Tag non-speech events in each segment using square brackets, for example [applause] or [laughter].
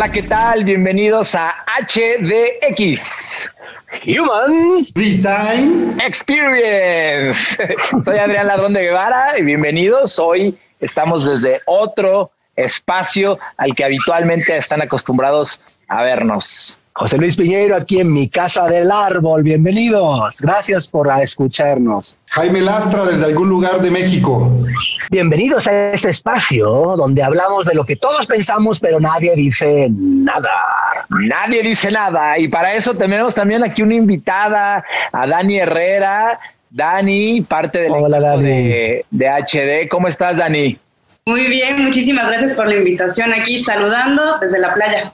Hola, ¿qué tal? Bienvenidos a HDX. Human Design Experience. [laughs] Soy Adrián Ladrón de Guevara y bienvenidos. Hoy estamos desde otro espacio al que habitualmente están acostumbrados a vernos. José Luis Piñeiro aquí en mi casa del árbol. Bienvenidos. Gracias por escucharnos. Jaime Lastra desde algún lugar de México. Bienvenidos a este espacio donde hablamos de lo que todos pensamos, pero nadie dice nada. Nadie dice nada. Y para eso tenemos también aquí una invitada, a Dani Herrera. Dani, parte del Hola, Dani. de, de HD. ¿Cómo estás, Dani? Muy bien, muchísimas gracias por la invitación aquí, saludando desde la playa.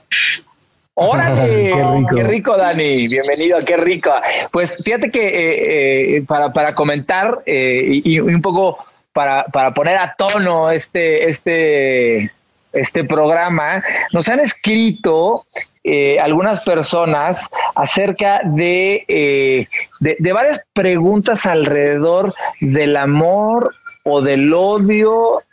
Órale, [laughs] Qué rico. qué rico, Dani. Bienvenido, qué rico. Pues fíjate que eh, eh, para, para comentar eh, y, y un poco para, para poner a tono este, este, este programa, nos han escrito eh, algunas personas acerca de, de, de varias preguntas alrededor del amor o del odio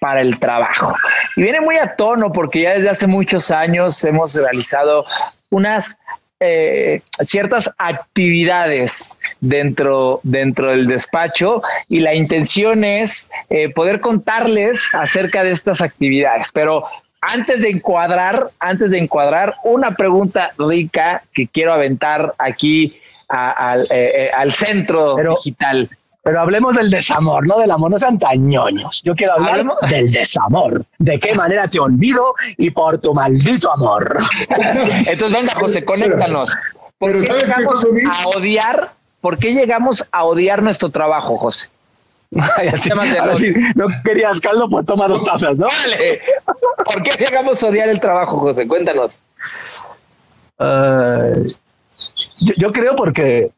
para el trabajo. Y viene muy a tono porque ya desde hace muchos años hemos realizado unas eh, ciertas actividades dentro, dentro del despacho y la intención es eh, poder contarles acerca de estas actividades. Pero antes de encuadrar, antes de encuadrar, una pregunta rica que quiero aventar aquí a- eh, eh, al centro Pero- digital. Pero hablemos del desamor, no del amor, no sean tañoños. Yo quiero hablar Hablemos- del desamor. ¿De qué manera te olvido y por tu maldito amor? [laughs] Entonces, venga, José, conéctanos. ¿Por Pero qué ¿sabes qué, llegamos a odiar? ¿Por qué llegamos a odiar nuestro trabajo, José? [laughs] Ay, así- Temas de ahora amor. sí, no querías caldo, pues toma dos tazas, ¿no? Órale. ¿Por qué llegamos a odiar el trabajo, José? Cuéntanos. Eh, yo, yo creo porque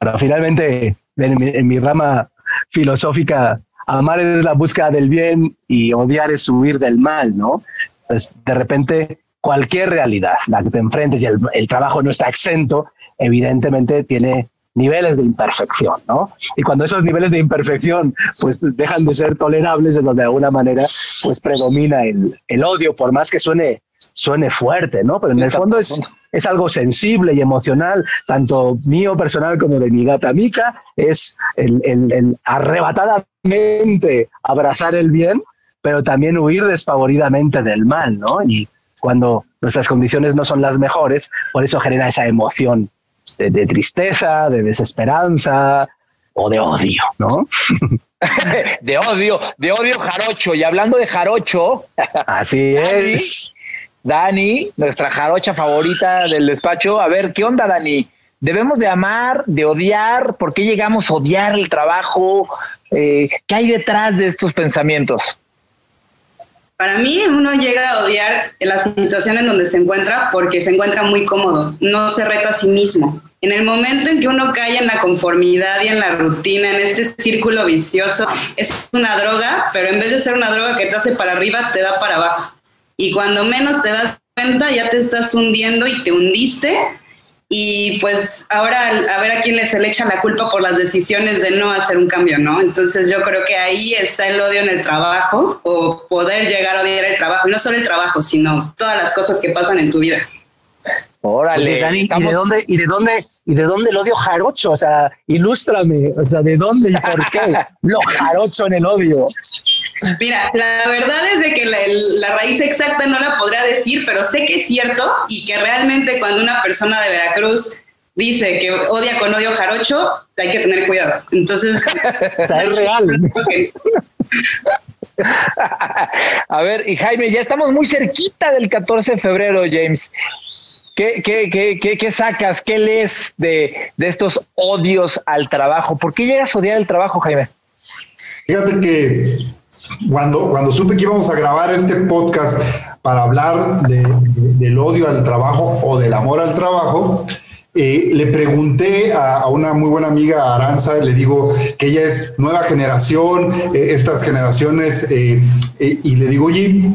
bueno, finalmente en mi, en mi rama filosófica amar es la búsqueda del bien y odiar es huir del mal, ¿no? Pues de repente cualquier realidad, la que te enfrentes y el, trabajo no está exento, evidentemente tiene niveles de imperfección, ¿no? Y cuando esos niveles de imperfección pues dejan de ser tolerables, es donde de alguna manera pues predomina el, el odio, por más que suene, suene fuerte, ¿no? Pero en el fondo es, es algo sensible y emocional, tanto mío personal como de mi gata Mica, es el, el- el arrebatadamente abrazar el bien, pero también huir despavoridamente del mal, ¿no? Y cuando nuestras condiciones no son las mejores, por eso genera esa emoción de, de tristeza, de desesperanza o de odio, ¿no? [laughs] De odio, de odio jarocho. Y hablando de jarocho, Así es. Dani, nuestra jarocha favorita del despacho. A ver, ¿qué onda, Dani? ¿Debemos de amar, de odiar? ¿Por qué llegamos a odiar el trabajo? Eh, ¿Qué hay detrás de estos pensamientos? Para mí uno llega a odiar la situación en donde se encuentra porque se encuentra muy cómodo, no se reta a sí mismo. En el momento en que uno cae en la conformidad y en la rutina, en este círculo vicioso, es una droga, pero en vez de ser una droga que te hace para arriba, te da para abajo. Y cuando menos te das cuenta, ya te estás hundiendo y te hundiste. Y pues ahora a ver a quién le se le echa la culpa por las decisiones de no hacer un cambio, ¿no? Entonces yo creo que ahí está el odio en el trabajo o poder llegar a odiar el trabajo. No solo el trabajo, sino todas las cosas que pasan en tu vida. Órale. Oye, Dani, ¿y de dónde, y de dónde, y de dónde el odio jarocho? O sea, ilústrame, o sea, ¿de dónde y por qué [laughs] lo jarocho en el odio? Mira, la verdad es de que la, raíz exacta no la podría decir, pero sé que es cierto y que realmente cuando una persona de Veracruz dice que odia con odio jarocho, hay que tener cuidado. Entonces, [laughs] O sea, es real. [laughs] A ver, y Jaime, ya estamos muy cerquita del 14 de febrero, James. ¿Qué, qué, qué, qué, sacas? ¿Qué lees de, de estos odios al trabajo? ¿Por qué llegas a odiar el trabajo, Jaime? Fíjate que cuando, cuando supe que íbamos a grabar este podcast para hablar de- de- del odio al trabajo o del amor al trabajo, eh, le pregunté a, una muy buena amiga, Aranza, le digo que ella es nueva generación, eh, estas generaciones, eh, y le digo, oye,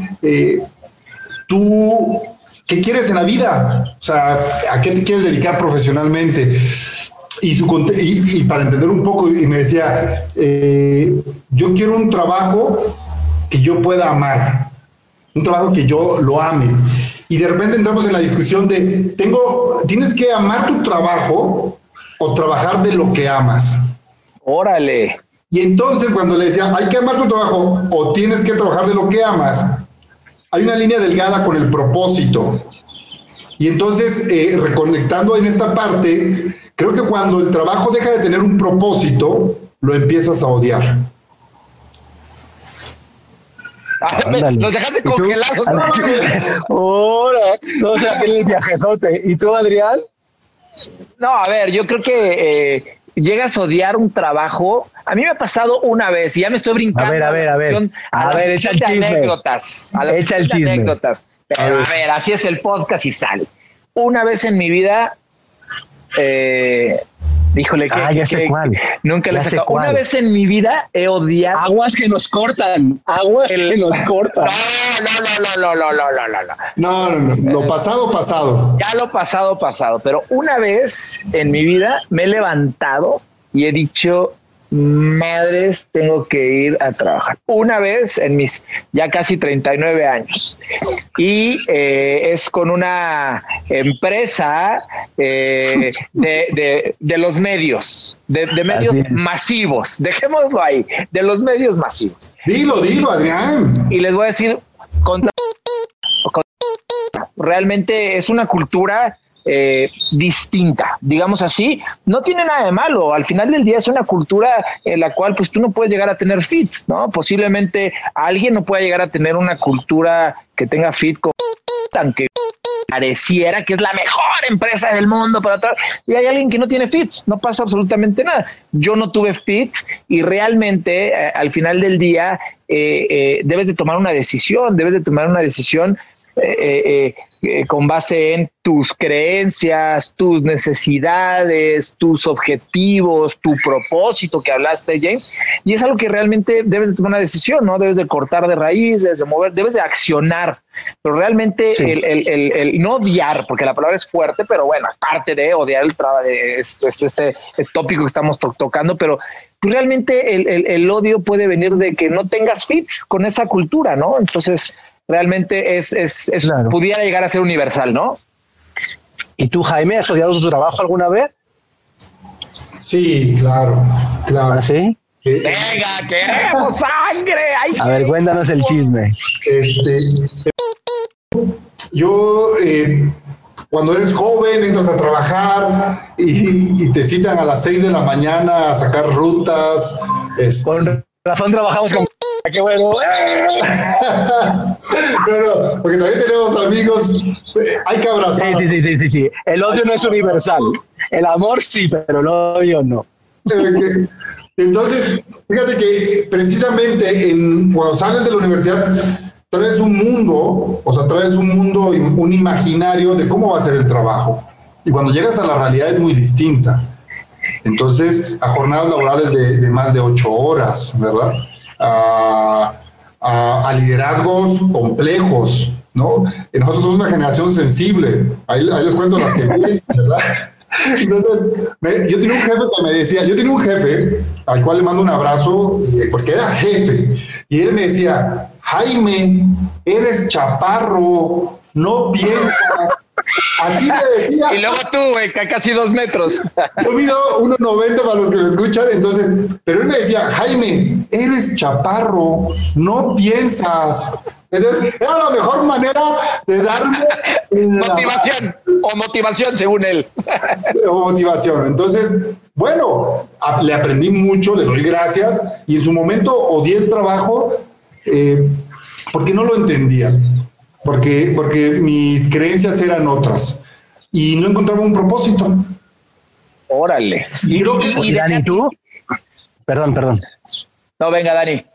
tú, ¿qué quieres en la vida? O sea, ¿a qué te quieres dedicar profesionalmente? Y, su, conte- y, y para entender un poco, y me decía, eh, yo quiero un trabajo que yo pueda amar. un trabajo que yo lo ame. Y de repente entramos en la discusión de, tengo, tienes que amar tu trabajo o trabajar de lo que amas. Órale. Y entonces cuando le decía, hay que amar tu trabajo o tienes que trabajar de lo que amas, hay una línea delgada con el propósito. Y entonces, eh, reconectando en esta parte, creo que cuando el trabajo deja de tener un propósito, lo empiezas a odiar. Los dejaste congelados. [laughs] Ahora, no sé, el viajezote. ¿Y tú, Adrián? No, a ver, yo creo que eh, llegas a odiar un trabajo. A mí me ha pasado una vez y ya me estoy brincando. A ver, a ver, a ver. A, ver, echa el chisme. Anécdotas. A echa el chisme. Anécdotas. Pero, a ver, así es el podcast y sale. Una vez en mi vida eh, Híjole, que, ah, ya sé cuál. Nunca le he Una vez en mi vida he odiado. Aguas que nos cortan. Aguas que nos cortan. [laughs] No, no, no, no, no, no, no, no. No, no, no. Lo pasado, pasado. Ya lo pasado, pasado. Pero una vez en mi vida me he levantado y he dicho, madres, tengo que ir a trabajar. Una vez en mis ya casi 39 años. Y eh, es con una empresa eh, de, los medios, de, medios masivos. Dejémoslo ahí, de los medios masivos. Dilo, dilo, Adrián. Y les voy a decir, realmente es una cultura eh, distinta, digamos así, no tiene nada de malo. Al final del día es una cultura en la cual pues tú no puedes llegar a tener fits, ¿no? Posiblemente alguien no pueda llegar a tener una cultura que tenga fit con aunque pareciera que es la mejor empresa del mundo para y hay alguien que no tiene fits, no pasa absolutamente nada. Yo no tuve fits y realmente eh, al final del día eh, debes de tomar una decisión, debes de tomar una decisión eh, eh, con base en tus creencias, tus necesidades, tus objetivos, tu propósito que hablaste, James. Y es algo que realmente debes de tomar una decisión, ¿no? Debes de cortar de raíces, de mover, debes de accionar. Pero realmente el, no odiar, porque la palabra es fuerte, pero bueno, es parte de odiar el trabajo, este, este, tópico que estamos tocando, pero realmente el, odio puede venir de que no tengas fit con esa cultura, ¿no? Entonces, realmente es, es, pudiera llegar a ser universal, ¿no? ¿Y tú, Jaime, has odiado tu trabajo alguna vez? Sí, claro, claro. ¿Ah, sí? Venga, queremos sangre. a ver, cuéntanos el chisme. Este, yo, eh, cuando eres joven, entras a trabajar y, te citan a las 6 de la mañana a sacar rutas. Este, Con razón trabajamos con qué bueno. [laughs] no, porque también tenemos amigos. Hay que abrazar. Sí, sí, sí, sí, sí. El odio no es universal. El amor sí, pero el odio no. Entonces, fíjate que precisamente en, cuando sales de la universidad, traes un mundo, o sea, traes un mundo, un imaginario de cómo va a ser el trabajo. Y cuando llegas a la realidad es muy distinta. Entonces, a jornadas laborales de, de más de ocho horas, ¿verdad? a, liderazgos complejos, ¿no? Nosotros somos una generación sensible, ahí, les cuento las que vienen, ¿verdad? Entonces, yo tenía un jefe que me decía, yo tenía un jefe al cual le mando un abrazo, eh, porque era jefe, y él me decía, Jaime, eres chaparro, no piensas, Así me decía. Y luego tú, güey, casi dos metros. Yo mido 1,90 para los que me escuchan, entonces, pero él me decía, Jaime, eres chaparro, no piensas. Entonces, era la mejor manera de darme motivación o motivación, según él. o motivación. Entonces, bueno, le aprendí mucho, le doy gracias y en su momento odié el trabajo eh, porque no lo entendía porque, porque mis creencias eran otras y no encontraba un propósito. Órale. Y, y, Dani, ¿tú? Perdón, perdón. No, venga, Dani.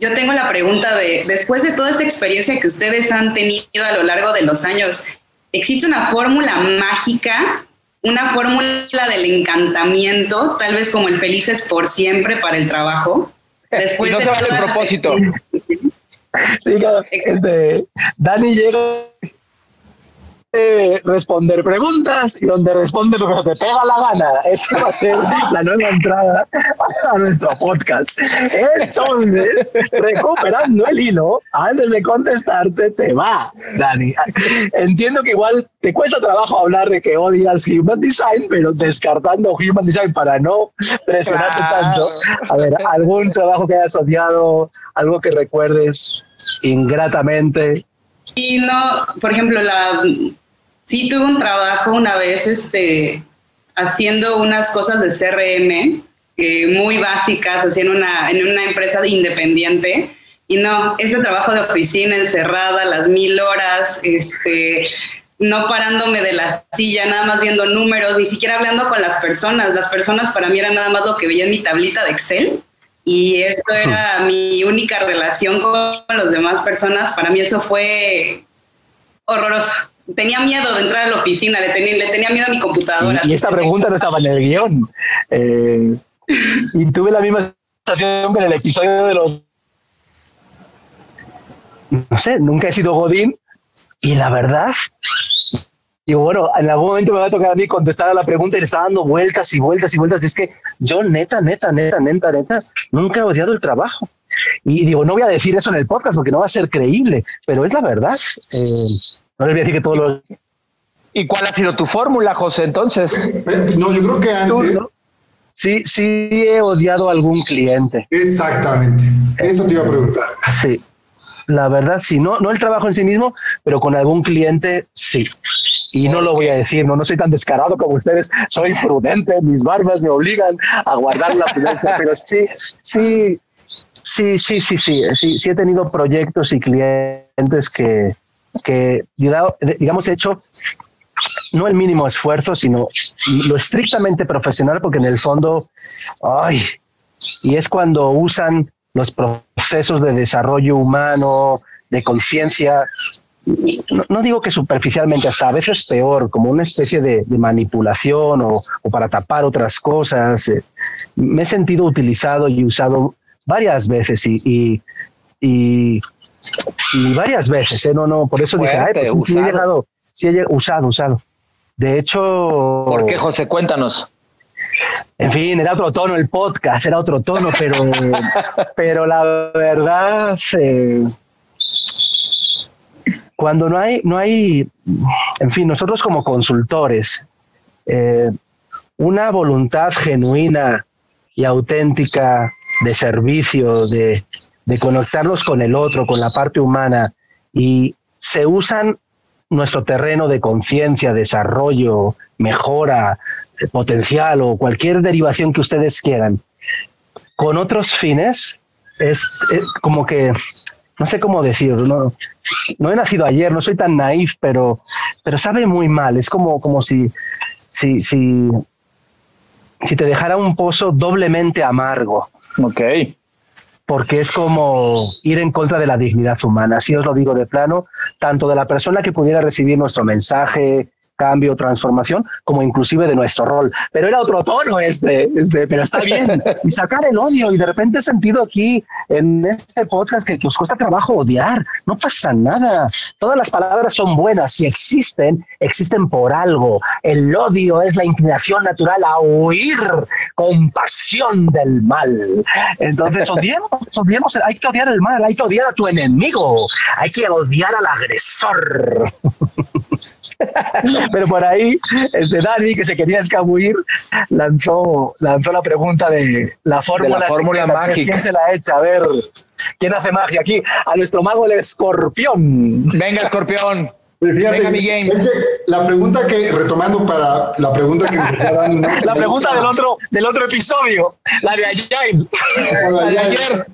Yo tengo la pregunta de, después de toda esta experiencia que ustedes han tenido a lo largo de los años, ¿existe una fórmula mágica, una fórmula del encantamiento, tal vez como el felices por siempre para el trabajo? [laughs] Después y no se vale el propósito. Sí, este, Dani llega responder preguntas y donde respondes lo que te pega la gana. Esa va a ser la nueva entrada a nuestro podcast. Entonces, recuperando el hilo, antes de contestarte, te va, Dani. Entiendo que igual te cuesta trabajo hablar de que odias Human Design, pero descartando Human Design para no presionarte tanto. A ver, algún trabajo que hayas odiado, algo que recuerdes ingratamente Sí, no, por ejemplo, la, sí tuve un trabajo una vez este, haciendo unas cosas de CRM muy básicas, haciendo una, en una empresa independiente. Y no, ese trabajo de oficina encerrada, las mil horas, este, no parándome de la silla, nada más viendo números, ni siquiera hablando con las personas. Las personas para mí eran nada más lo que veía en mi tablita de Excel y eso era mi única relación con las demás personas. Para mí eso fue horroroso. Tenía miedo de entrar a la oficina, le tenía, le tenía miedo a mi computadora. Y, esta pregunta no estaba en el guion. Eh, y tuve la misma sensación que en el episodio de los... No sé, nunca he sido Godín y la verdad y bueno, en algún momento me va a tocar a mí contestar a la pregunta y le está dando vueltas y vueltas y vueltas. es que yo neta, neta, neta, neta, neta, nunca he odiado el trabajo. Y digo, no voy a decir eso en el podcast porque no va a ser creíble, pero es la verdad. Eh, no les voy a decir que todos los... ¿Y cuál ha sido tu fórmula, José, entonces? No, yo creo que antes... Sí, sí he odiado a algún cliente. Exactamente. Eso te iba a preguntar. Sí. La verdad, sí. No, no el trabajo en sí mismo, pero con algún cliente, sí y no lo voy a decir, no, no soy tan descarado como ustedes, soy prudente, mis barbas me obligan a guardar la prudencia, pero sí, sí, sí, sí, sí, sí, sí, sí he tenido proyectos y clientes que, que digamos, he hecho no el mínimo esfuerzo, sino lo estrictamente profesional, porque en el fondo, ay, y es cuando usan los procesos de desarrollo humano, de conciencia, no, digo que superficialmente, hasta a veces peor, como una especie de, manipulación o, para tapar otras cosas. Eh, me he sentido utilizado y usado varias veces y, y, varias veces, ¿eh? no, no, por eso dije, pues sí, he llegado, sí he usado, usado. De hecho... ¿Por qué, José? Cuéntanos. En fin, era otro tono el podcast, era otro tono, pero, [laughs] pero la verdad... Eh, cuando no hay, no hay, en fin, nosotros como consultores, eh, una voluntad genuina y auténtica de servicio, de, de conectarlos con el otro, con la parte humana, y se usan nuestro terreno de conciencia, desarrollo, mejora, eh, potencial o cualquier derivación que ustedes quieran, con otros fines, es como que no sé cómo decirlo, no, no he nacido ayer, no soy tan naif, pero, pero sabe muy mal. Es como, como si, si, si, si te dejara un pozo doblemente amargo. Ok. Porque es como ir en contra de la dignidad humana. Así os lo digo de plano, tanto de la persona que pudiera recibir nuestro mensaje, cambio, transformación, como inclusive de nuestro rol. Pero era otro tono este, este pero está bien. [laughs] Y sacar el odio. Y de repente he sentido aquí en este podcast que, que os cuesta trabajo odiar. No pasa nada. Todas las palabras son buenas. Si existen, existen por algo. El odio es la inclinación natural a huir con pasión del mal. Entonces, [laughs] odiemos, odiemos. Hay que odiar el mal, hay que odiar a tu enemigo, hay que odiar al agresor. [laughs] Pero por ahí, este Dani, que se quería escabullir, lanzó, lanzó la pregunta de la fórmula, la fórmula mágica. ¿Quién se la echa? A ver, ¿quién hace magia aquí? A nuestro mago el escorpión. Venga, escorpión. Venga, mi game. la pregunta que, retomando para la pregunta que [laughs] La pregunta del otro, del otro episodio, la de ayer. La de ayer.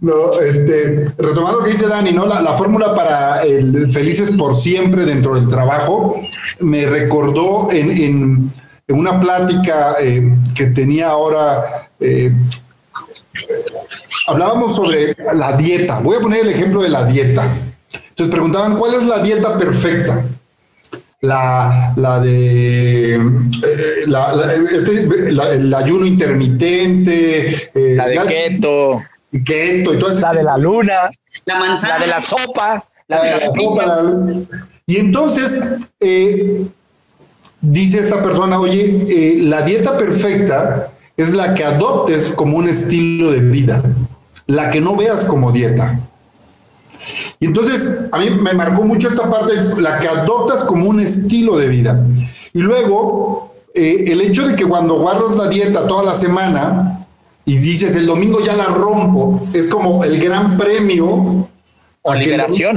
No, este, retomando lo que dice Dani, ¿no? La, fórmula para el felices por siempre dentro del trabajo me recordó en, una plática eh, que tenía ahora. Eh, hablábamos sobre la dieta. Voy a poner el ejemplo de la dieta. Entonces preguntaban, ¿cuál es la dieta perfecta? La, la de eh, este, el ayuno intermitente, la de keto keto y todo La de la luna. La manzana. La de las sopas. La de, la Y entonces, eh, dice esta persona, oye, eh, la dieta perfecta es la que adoptes como un estilo de vida, la que no veas como dieta. Y entonces, a mí me marcó mucho esta parte, la que adoptas como un estilo de vida. Y luego, eh, el hecho de que cuando guardas la dieta toda la semana y dices, el domingo ya la rompo, es como el gran premio. Liberación.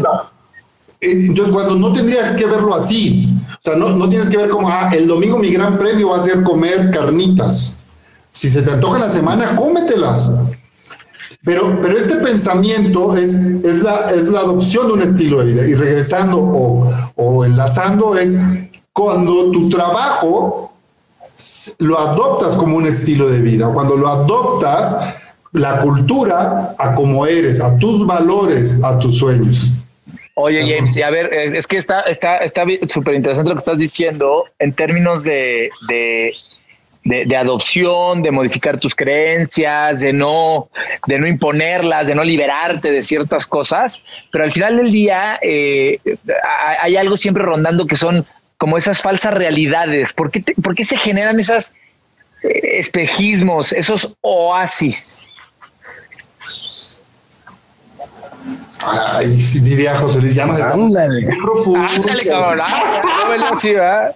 Eh, entonces, cuando no tendrías que verlo así, o sea, no, no tienes que ver como, ah, el domingo mi gran premio va a ser comer carnitas. Si se te antoja la semana, cómetelas. Pero, pero este pensamiento es, es, la, es la adopción de un estilo de vida. Y regresando o, o enlazando es cuando tu trabajo lo adoptas como un estilo de vida, cuando lo adoptas la cultura a como eres, a tus valores, a tus sueños. Oye, James, y a ver, es que está está está súper interesante lo que estás diciendo en términos de, de, de, adopción, de modificar tus creencias, de no, de no imponerlas, de no liberarte de ciertas cosas, pero al final del día eh, hay algo siempre rondando que son como esas falsas realidades. ¿Por qué, por qué se generan esos eh, espejismos, esos oasis? Ay, sí, diría José Luis, ya nos Ándale. profundo. Ándale, cabrón. Ah, ¿verdad?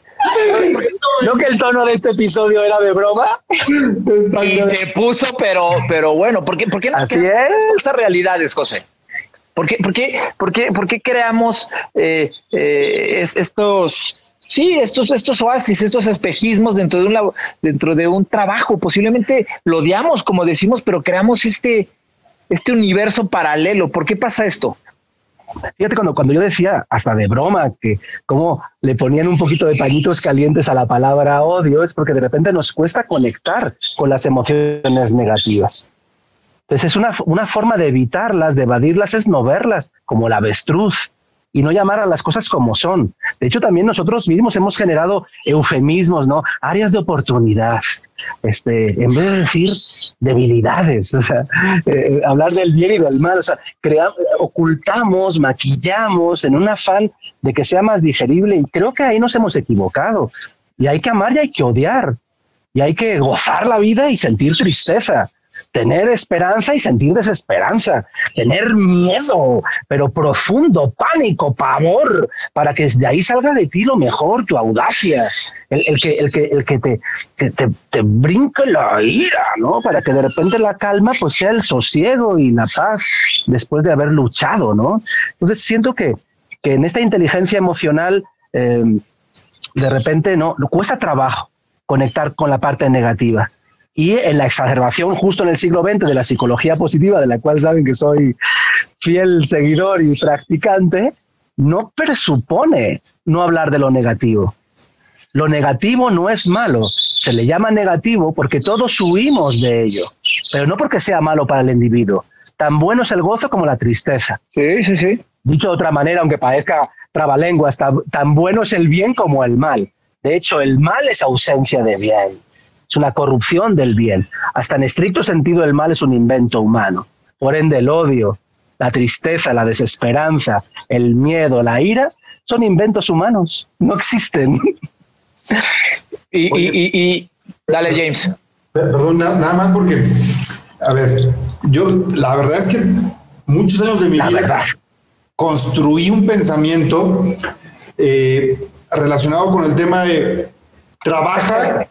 ¿No que el tono de este episodio era de broma? Y se puso, pero, pero bueno, ¿por qué, por qué Así es. falsas realidades, José? ¿Por qué, por qué, por qué, por qué creamos eh, eh, estos, sí, estos, estos oasis, estos espejismos dentro de un dentro de un trabajo? Posiblemente lo odiamos, como decimos, pero creamos este, este universo paralelo. ¿Por qué pasa esto? Fíjate cuando, cuando yo decía, hasta de broma, que como le ponían un poquito de pañitos calientes a la palabra odio, es porque de repente nos cuesta conectar con las emociones negativas. Entonces es una, una forma de evitarlas, de evadirlas, es no verlas, como la avestruz y no llamar a las cosas como son. De hecho, también nosotros mismos hemos generado eufemismos, ¿no? Áreas de oportunidad. Este, en vez de decir debilidades, o sea, eh, hablar del bien y del mal, o sea, ocultamos, maquillamos en un afán de que sea más digerible y creo que ahí nos hemos equivocado. Y hay que amar y hay que odiar. Y hay que gozar la vida y sentir tristeza tener esperanza y sentir desesperanza, tener miedo, pero profundo, pánico, pavor, para que de ahí salga de ti lo mejor, tu audacia, el, que, el que, el que te, te, te, brinque la ira, ¿no? Para que de repente la calma pues sea el sosiego y la paz después de haber luchado, ¿no? Entonces siento que, que en esta inteligencia emocional eh, de repente no cuesta trabajo conectar con la parte negativa y en la exacerbación justo en el siglo XX de la psicología positiva, de la cual saben que soy fiel seguidor y practicante, no presupone no hablar de lo negativo. Lo negativo no es malo, se le llama negativo porque todos huimos de ello, pero no porque sea malo para el individuo. Tan bueno es el gozo como la tristeza. Sí, sí, sí. Dicho de otra manera, aunque parezca trabalenguas, tan bueno es el bien como el mal. De hecho, el mal es ausencia de bien es una corrupción del bien. Hasta en estricto sentido el mal es un invento humano. Por ende el odio, la tristeza, la desesperanza, el miedo, la ira, son inventos humanos, no existen. Y, dale James. Perdón, nada, más porque, a ver, yo la verdad es que muchos años de mi vida construí un pensamiento eh, relacionado con el tema de trabaja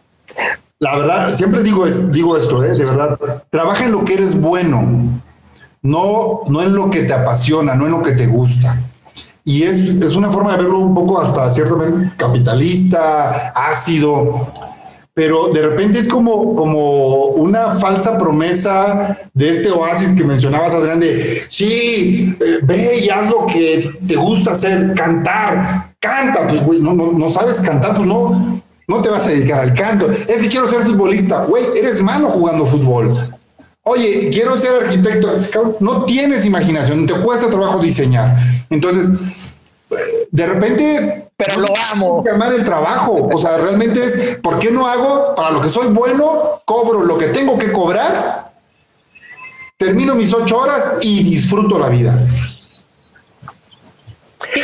la verdad, siempre digo, digo esto, ¿eh? de verdad, trabaja en lo que eres bueno, no, no en lo que te apasiona, no en lo que te gusta. Y es, es una forma de verlo un poco hasta ciertamente capitalista, ácido, pero de repente es como, como una falsa promesa de este oasis que mencionabas, Adrián, de sí, eh, ve y haz lo que te gusta hacer, cantar, canta, pues güey, no, no, no sabes cantar, pues no, no te vas a dedicar al canto. Es que quiero ser futbolista. Güey, eres malo jugando fútbol. Oye, quiero ser arquitecto. No tienes imaginación, te cuesta trabajo diseñar. Entonces, de repente. Pero lo amo. Llamar el trabajo. O sea, realmente es, ¿por qué no hago para lo que soy bueno? Cobro lo que tengo que cobrar, termino mis ocho horas y disfruto la vida.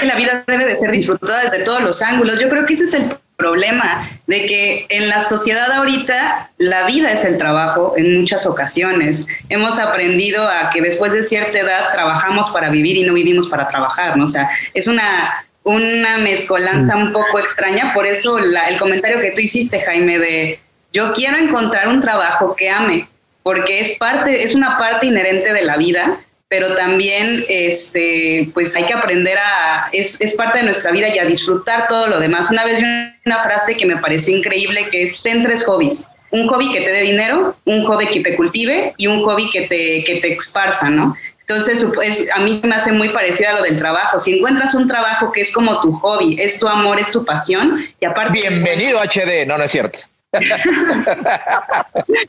la vida debe de ser disfrutada desde todos los ángulos. Yo creo que ese es el problema de que en la sociedad ahorita la vida es el trabajo en muchas ocasiones. Hemos aprendido a que después de cierta edad trabajamos para vivir y no vivimos para trabajar, ¿no? O sea, es una, una mezcolanza un poco extraña, por eso el comentario que tú hiciste, Jaime, de yo quiero encontrar un trabajo que ame, porque es parte, es una parte inherente de la vida pero también este, pues hay que aprender a, es, es, parte de nuestra vida y a disfrutar todo lo demás. Una vez vi una frase que me pareció increíble, que es, ten tres hobbies. Un hobby que te dé dinero, un hobby que te cultive y un hobby que te, que te esparza, ¿no? Entonces, es, a mí me hace muy parecido a lo del trabajo. Si encuentras un trabajo que es como tu hobby, es tu amor, es tu pasión, y aparte... Bienvenido HD, no, no es cierto. [laughs]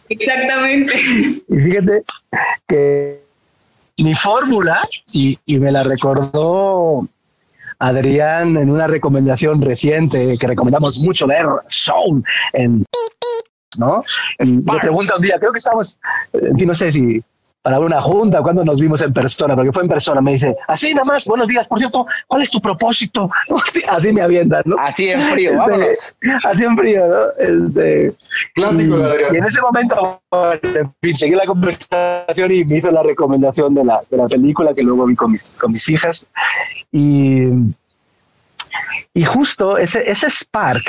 Exactamente. Y fíjate que mi fórmula, y, me la recordó Adrián en una recomendación reciente que recomendamos mucho ver Soul en ¿no? Y me pregunta un día, creo que estamos, en fin, no sé si para una junta, cuando nos vimos en persona, porque fue en persona, me dice, así nada más, buenos días, por cierto, ¿cuál es tu propósito? [laughs] Así me avientan, ¿no? Así en frío, vámonos. así en frío, ¿no? Este, Clásico de Adrián. Y en ese momento, en fin, seguí la conversación y me hizo la recomendación de la, de la película que luego vi con mis, con mis hijas. Y, y justo ese, ese spark,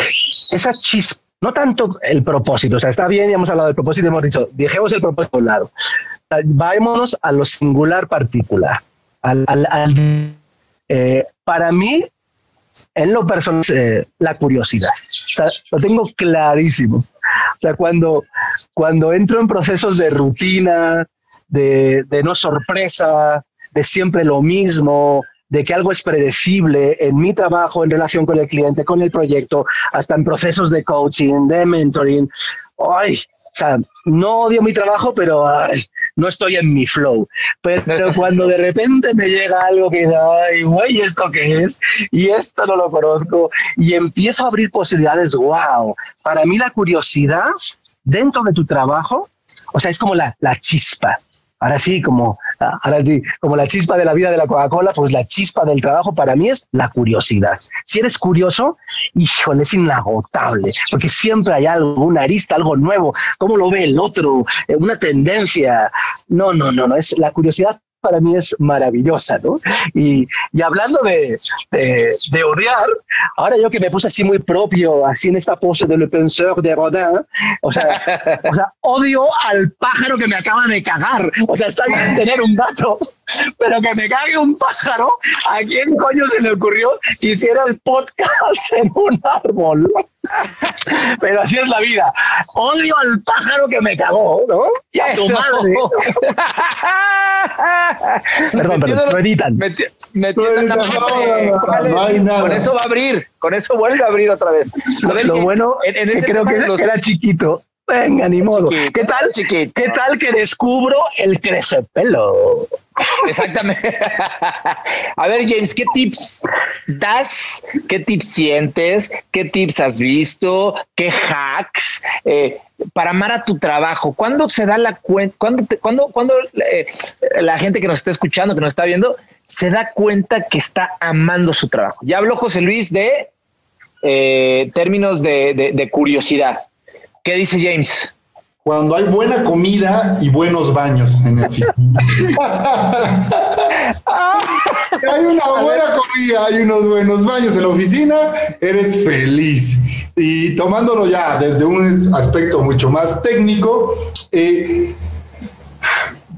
esa chispa, no tanto el propósito, o sea, está bien, ya hemos hablado del propósito, hemos dicho, dejemos el propósito a un lado, vámonos a lo singular particular. Eh, para mí, en lo personal, eh, la curiosidad. lo tengo clarísimo. O sea, cuando, cuando entro en procesos de rutina, de, de no sorpresa, de siempre lo mismo, de que algo es predecible en mi trabajo en relación con el cliente, con el proyecto, hasta en procesos de coaching, de mentoring. Ay, o sea, no odio mi trabajo, pero no estoy en mi flow. Pero [laughs] cuando de repente me llega algo que ay, güey, ¿esto qué es? Y esto no lo conozco. Y empiezo a abrir posibilidades, wow. Para mí la curiosidad dentro de tu trabajo, o sea, es como la, la chispa. Ahora sí, como, ahora sí, como la chispa de la vida de la Coca-Cola, pues la chispa del trabajo para mí es la curiosidad. Si eres curioso, híjole, es inagotable, porque siempre hay algo, una arista, algo nuevo, cómo lo ve el otro, eh, una tendencia. No, no, no, no, es la curiosidad para mí es maravillosa, ¿no? Y, y hablando de, de, odiar, ahora yo que me puse así muy propio, así en esta pose de Le Penseur de Rodin, o sea, [laughs] o sea, odio al pájaro que me acaba de cagar. O sea, está bien tener un gato, [laughs] pero que me cague un pájaro, ¿a quién coño se le ocurrió que hiciera el podcast en un árbol? [laughs] Pero así es la vida. Odio al pájaro que me cagó, ¿no? Y a tu madre. [laughs] perdón, perdón, lo editan. Con eso va a abrir, con eso vuelve a abrir otra vez. lo bueno en, que creo que era chiquito. Venga, ni modo. ¿Qué tal? ¿Qué tal que descubro el crecepelo? Exactamente. A ver, James, ¿qué tips das? ¿Qué tips sientes? ¿Qué tips has visto? ¿Qué hacks eh, para amar a tu trabajo? ¿Cuándo se da la cuenta? ¿Cuándo, cuándo, eh, la gente que nos está escuchando, que nos está viendo, se da cuenta que está amando su trabajo? Ya habló José Luis de eh, términos de curiosidad. ¿Qué dice James? Cuando hay buena comida y buenos baños en el oficina. hay una buena comida y unos buenos baños en la oficina, eres feliz. Y tomándolo ya desde un aspecto mucho más técnico, eh,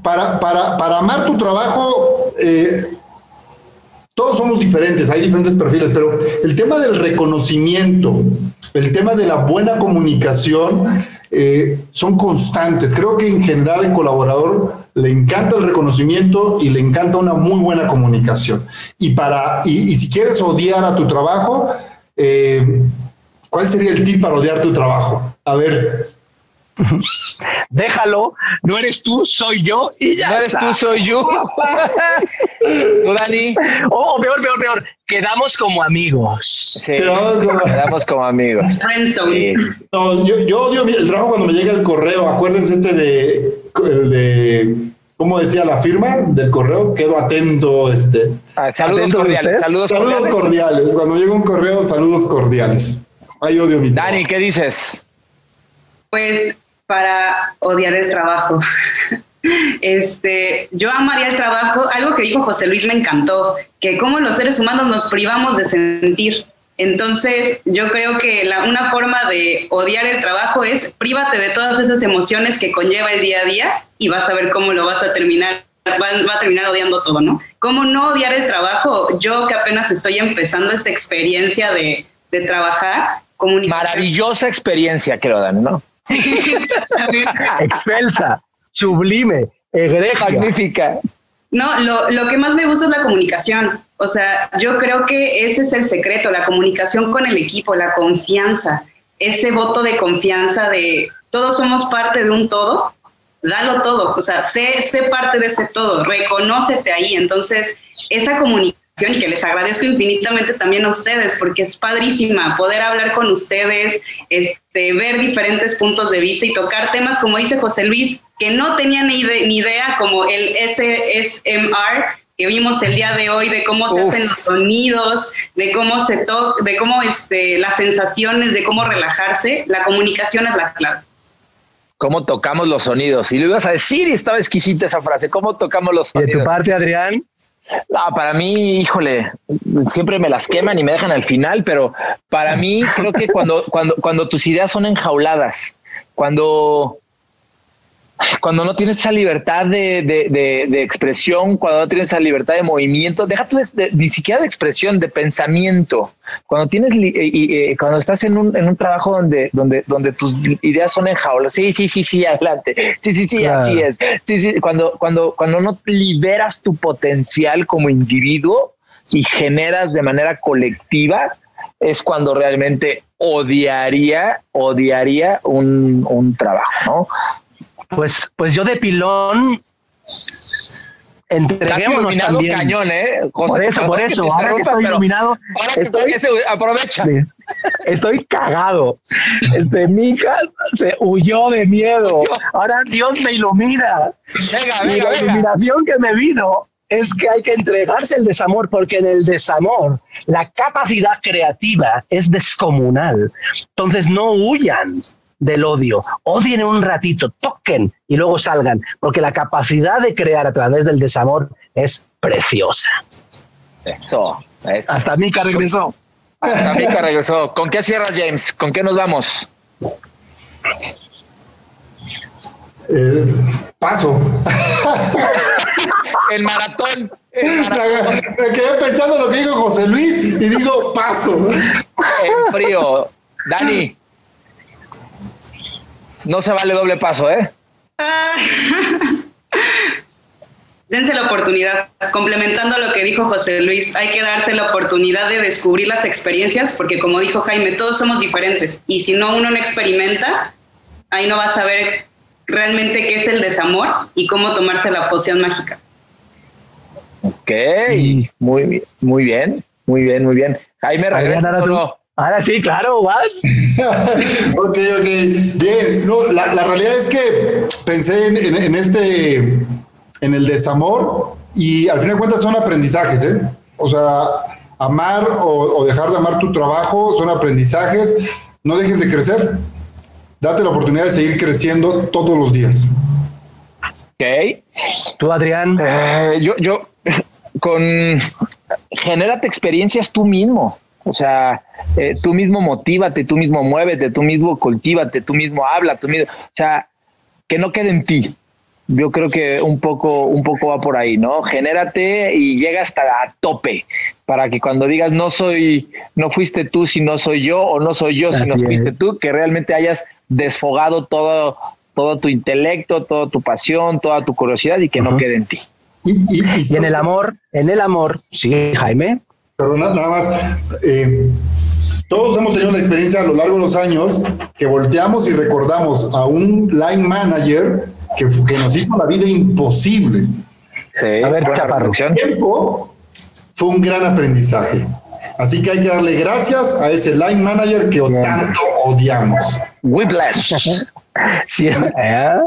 para, para, amar tu trabajo, eh, todos somos diferentes, hay diferentes perfiles, pero el tema del reconocimiento, el tema de la buena comunicación eh, son constantes. Creo que en general el colaborador le encanta el reconocimiento y le encanta una muy buena comunicación. Y, para, y, si quieres odiar a tu trabajo, eh, ¿cuál sería el tip para odiar tu trabajo? A ver, Déjalo, no eres tú, soy yo y ya. No eres tú, soy yo. [laughs] ¿Tú, Dani? Oh, peor, peor, peor. Quedamos como amigos. Sí, quedamos como amigos. yo, odio el trabajo cuando me llega el correo. Acuérdense este de, de ¿cómo decía la firma del correo? Quedo atento, este. Ah, saludos cordiales, saludos, cordiales. Cuando llega un correo, saludos cordiales. Hay odio mi Dani, ¿qué dices? Pues para odiar el trabajo. Este, yo amaría el trabajo, algo que dijo José Luis me encantó, que como los seres humanos nos privamos de sentir. Entonces, yo creo que la, una forma de odiar el trabajo es prívate de todas esas emociones que conlleva el día a día y vas a ver cómo lo vas a terminar, va, a terminar odiando todo, ¿no? ¿Cómo no odiar el trabajo? Yo que apenas estoy empezando esta experiencia de, de trabajar, Maravillosa experiencia, creo, Dan, ¿no? [laughs] Excelsa, sublime, egregia. Magnífica. No, lo, lo, que más me gusta es la comunicación. O sea, yo creo que ese es el secreto, la comunicación con el equipo, la confianza, ese voto de confianza de todos somos parte de un todo, dalo todo, o sea, sé, sé parte de ese todo, reconócete ahí. Entonces, esa comunicación y que les agradezco infinitamente también a ustedes porque es padrísima poder hablar con ustedes, este, ver diferentes puntos de vista y tocar temas como dice José Luis, que no tenía ni, idea como el SMR que vimos el día de hoy de cómo se hacen los sonidos, de cómo se toca, de cómo este, las sensaciones, de cómo relajarse, la comunicación es la clave. Cómo tocamos los sonidos. Y lo ibas a decir y estaba exquisita esa frase. ¿Cómo tocamos los sonidos? de tu parte, Adrián? No, para mí, híjole, siempre me las queman y me dejan al final, pero para mí creo que cuando, cuando, cuando tus ideas son enjauladas, cuando, cuando no tienes esa libertad de, de, expresión, cuando no tienes esa libertad de movimiento, déjate ni siquiera de expresión, de pensamiento. Cuando tienes y, cuando estás en un, en un trabajo donde, donde, donde tus ideas son enjauladas, sí, sí, sí, sí, adelante, sí, sí, sí, así es. Sí, sí, cuando, cuando, cuando no liberas tu potencial como individuo y generas de manera colectiva, es cuando realmente odiaría, odiaría un, un trabajo, ¿no? Pues, pues yo de pilón entreguémonos también. cañón, ¿eh? por eso, por eso. Ahora que estoy iluminado, estoy, aprovecha. Estoy cagado. Este, Micas se huyó de miedo. Ahora Dios me ilumina. y la iluminación que me vino es que hay que entregarse el desamor, porque en el desamor la capacidad creativa es descomunal. Entonces no huyan del odio. Odien un ratito, toquen y luego salgan, porque la capacidad de crear a través del desamor es preciosa. Eso. Hasta Mika regresó. Hasta Mika regresó. ¿Con qué cierras, James? ¿Con qué nos vamos? Eh, paso. [laughs] el maratón. Me quedé pensando lo que dijo José Luis y digo paso. En frío. Dani. No se vale doble paso, ¿eh? [laughs] Dense la oportunidad, complementando lo que dijo José Luis, hay que darse la oportunidad de descubrir las experiencias, porque como dijo Jaime, todos somos diferentes, y si no uno no experimenta, ahí no va a saber realmente qué es el desamor y cómo tomarse la poción mágica. Ok, muy, muy bien, muy bien, muy bien. Jaime, regresa solo. Ahora sí, claro, vas. [laughs] ok, ok. Bien, no, la, realidad es que pensé en, este, en el desamor y al fin de cuentas son aprendizajes, ¿eh? O sea, amar o, dejar de amar tu trabajo son aprendizajes. No dejes de crecer. Date la oportunidad de seguir creciendo todos los días. Ok. Tú, Adrián. Eh, yo, yo, con. Genérate experiencias tú mismo. O sea, eh, tú mismo motívate, tú mismo muévete, tú mismo cultívate, tú mismo habla, tú mismo, o sea, que no quede en ti. Yo creo que un poco, un poco va por ahí, ¿no? Genérate y llega hasta a tope para que cuando digas no soy, no fuiste tú si no soy yo o no soy yo si no fuiste tú, que realmente hayas desfogado todo, todo tu intelecto, toda tu pasión, toda tu curiosidad y que no quede en ti. y, en el amor, en el amor, sí, Jaime, pero nada, más, eh, todos hemos tenido la experiencia a lo largo de los años que volteamos y recordamos a un line manager que, que nos hizo la vida imposible. Sí, a ver, El tiempo fue un gran aprendizaje. Así que hay que darle gracias a ese line manager que tanto odiamos. Whiplash. [laughs] sí, ¿eh?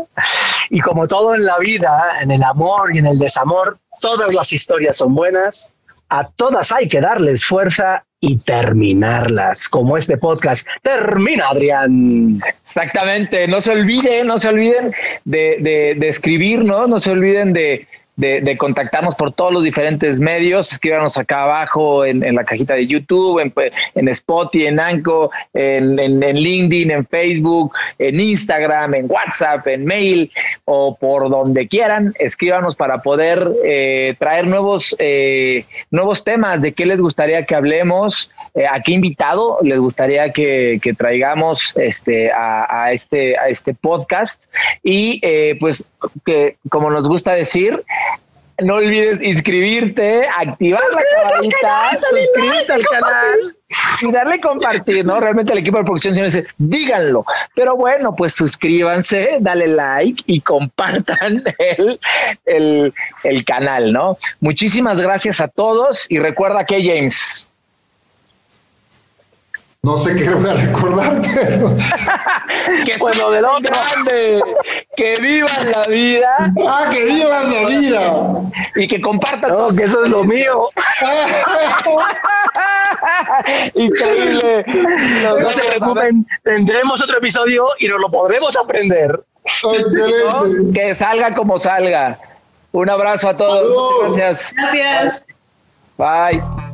Y como todo en la vida, en el amor y en el desamor, todas las historias son buenas, a todas hay que darles fuerza y terminarlas, como este podcast. Termina, Adrián. Exactamente, no se olviden, no se olviden de, de, de escribir, ¿no? No se olviden de, de, contactarnos por todos los diferentes medios. Escríbanos acá abajo en, la cajita de YouTube, en, en Spotify, en Anco, en, en, LinkedIn, en Facebook, en Instagram, en WhatsApp, en mail o por donde quieran. Escríbanos para poder eh, traer nuevos, eh, nuevos temas de qué les gustaría que hablemos, eh, a qué invitado les gustaría que, traigamos este, a, a, este, a este podcast. Y pues que como nos gusta decir, no olvides inscribirte, activar la campanita, suscribirte al canal y darle compartir, ¿no? Realmente el equipo de producción se dice, díganlo. Pero bueno, pues suscríbanse, dale like y compartan [laughs] el, el, el canal, ¿no? Muchísimas gracias a todos y recuerda que James, no sé qué voy a recordar, [laughs] pero. [laughs] que bueno, del otro. Grande, que vivan la vida. Ah, que vivan la vida. Y que compartan. No, que eso es lo mío. [laughs] Increíble. no se preocupen, tendremos otro episodio y nos lo podremos aprender. Excelente. Que salga como salga. Un abrazo a todos. Gracias. Gracias. Bye.